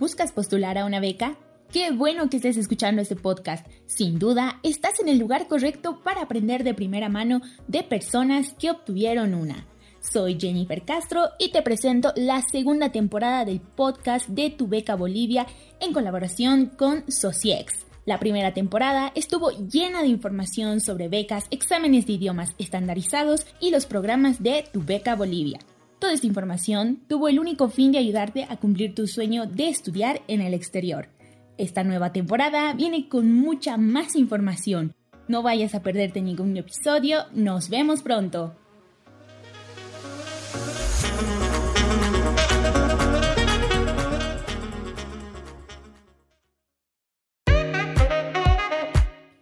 ¿Buscas postular a una beca? Qué bueno que estés escuchando este podcast. Sin duda, estás en el lugar correcto para aprender de primera mano de personas que obtuvieron una. Soy Jennifer Castro y te presento la segunda temporada del podcast de Tu Beca Bolivia en colaboración con Sociex. La primera temporada estuvo llena de información sobre becas, exámenes de idiomas estandarizados y los programas de Tu Beca Bolivia. Toda esta información tuvo el único fin de ayudarte a cumplir tu sueño de estudiar en el exterior. Esta nueva temporada viene con mucha más información. No vayas a perderte ningún episodio. Nos vemos pronto.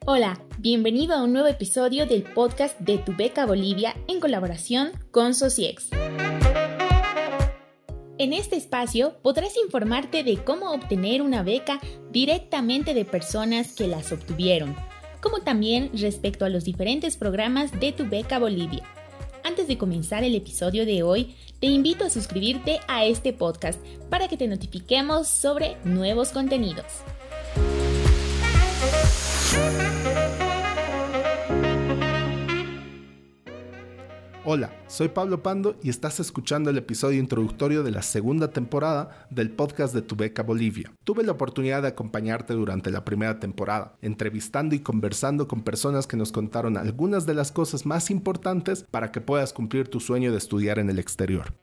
Hola, bienvenido a un nuevo episodio del podcast de Tu Beca Bolivia en colaboración con Sociex. En este espacio podrás informarte de cómo obtener una beca directamente de personas que las obtuvieron, como también respecto a los diferentes programas de tu beca Bolivia. Antes de comenzar el episodio de hoy, te invito a suscribirte a este podcast para que te notifiquemos sobre nuevos contenidos. Hola, soy Pablo Pando y estás escuchando el episodio introductorio de la segunda temporada del podcast de Tu Beca Bolivia. Tuve la oportunidad de acompañarte durante la primera temporada, entrevistando y conversando con personas que nos contaron algunas de las cosas más importantes para que puedas cumplir tu sueño de estudiar en el exterior.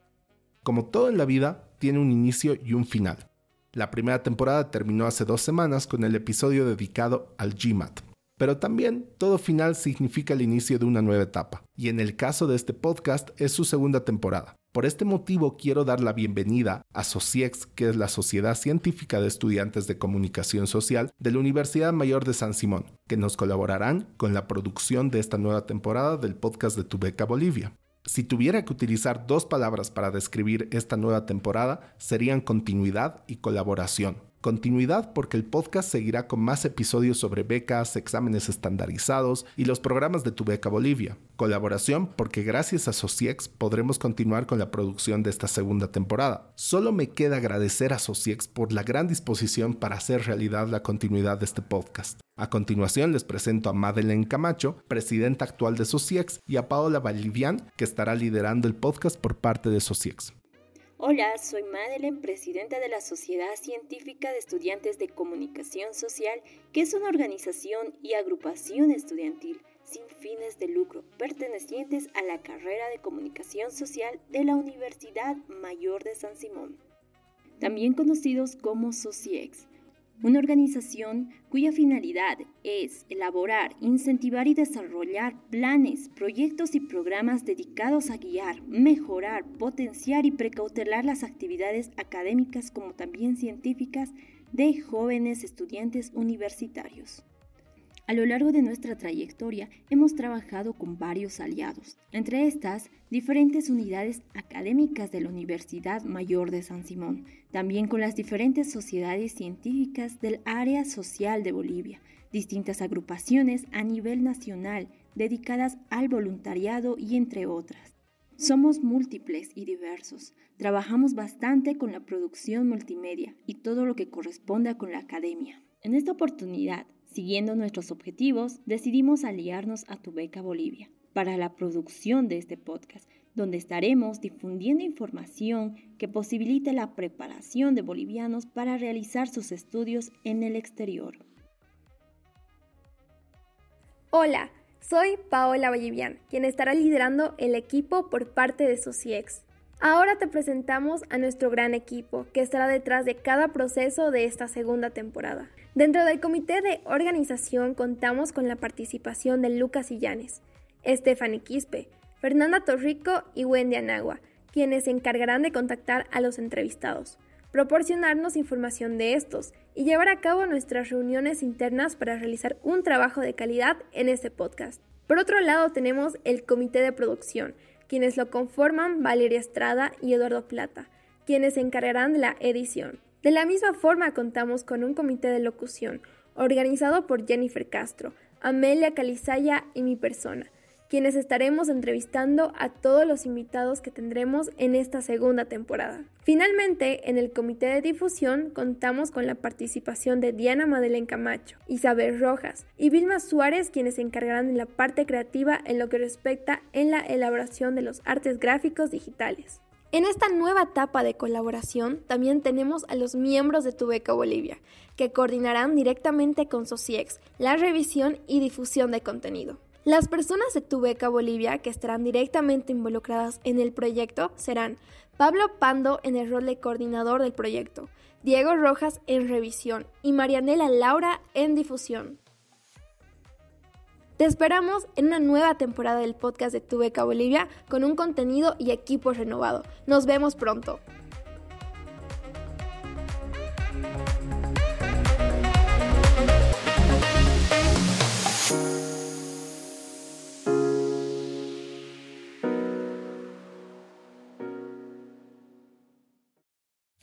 Como todo en la vida, tiene un inicio y un final. La primera temporada terminó hace dos semanas con el episodio dedicado al GMAT, pero también todo final significa el inicio de una nueva etapa, y en el caso de este podcast es su segunda temporada. Por este motivo quiero dar la bienvenida a SOCIEX, que es la Sociedad Científica de Estudiantes de Comunicación Social de la Universidad Mayor de San Simón, que nos colaborarán con la producción de esta nueva temporada del podcast de Tu Beca Bolivia. Si tuviera que utilizar dos palabras para describir esta nueva temporada, serían continuidad y colaboración. Continuidad porque el podcast seguirá con más episodios sobre becas, exámenes estandarizados y los programas de Tu Beca Bolivia. Colaboración porque gracias a Sociex podremos continuar con la producción de esta segunda temporada. Solo me queda agradecer a Sociex por la gran disposición para hacer realidad la continuidad de este podcast. A continuación les presento a Madeleine Camacho, presidenta actual de Sociex, y a Paola Valivian, que estará liderando el podcast por parte de Sociex. Hola, soy Madeleine, presidenta de la Sociedad Científica de Estudiantes de Comunicación Social, que es una organización y agrupación estudiantil sin fines de lucro pertenecientes a la carrera de Comunicación Social de la Universidad Mayor de San Simón, también conocidos como SOCIEX una organización cuya finalidad es elaborar, incentivar y desarrollar planes, proyectos y programas dedicados a guiar, mejorar, potenciar y precautelar las actividades académicas como también científicas de jóvenes estudiantes universitarios. A lo largo de nuestra trayectoria hemos trabajado con varios aliados, entre estas diferentes unidades académicas de la Universidad Mayor de San Simón, también con las diferentes sociedades científicas del área social de Bolivia, distintas agrupaciones a nivel nacional dedicadas al voluntariado y entre otras. Somos múltiples y diversos. Trabajamos bastante con la producción multimedia y todo lo que corresponda con la academia. En esta oportunidad Siguiendo nuestros objetivos, decidimos aliarnos a Tu Beca Bolivia para la producción de este podcast, donde estaremos difundiendo información que posibilite la preparación de bolivianos para realizar sus estudios en el exterior. Hola, soy Paola Vallivian, quien estará liderando el equipo por parte de Sociex. Ahora te presentamos a nuestro gran equipo que estará detrás de cada proceso de esta segunda temporada. Dentro del comité de organización contamos con la participación de Lucas Illanes, Stephanie Quispe, Fernanda Torrico y Wendy Anagua, quienes se encargarán de contactar a los entrevistados, proporcionarnos información de estos y llevar a cabo nuestras reuniones internas para realizar un trabajo de calidad en este podcast. Por otro lado tenemos el comité de producción, quienes lo conforman Valeria Estrada y Eduardo Plata, quienes se encargarán de la edición. De la misma forma contamos con un comité de locución organizado por Jennifer Castro, Amelia Calizaya y mi persona, quienes estaremos entrevistando a todos los invitados que tendremos en esta segunda temporada. Finalmente, en el comité de difusión contamos con la participación de Diana Madeleine Camacho, Isabel Rojas y Vilma Suárez, quienes se encargarán de la parte creativa en lo que respecta en la elaboración de los artes gráficos digitales. En esta nueva etapa de colaboración también tenemos a los miembros de Tu Beca Bolivia, que coordinarán directamente con Sociex la revisión y difusión de contenido. Las personas de Tu Beca Bolivia que estarán directamente involucradas en el proyecto serán Pablo Pando en el rol de coordinador del proyecto, Diego Rojas en revisión y Marianela Laura en difusión. Te esperamos en una nueva temporada del podcast de Tu Beca Bolivia con un contenido y equipo renovado. Nos vemos pronto.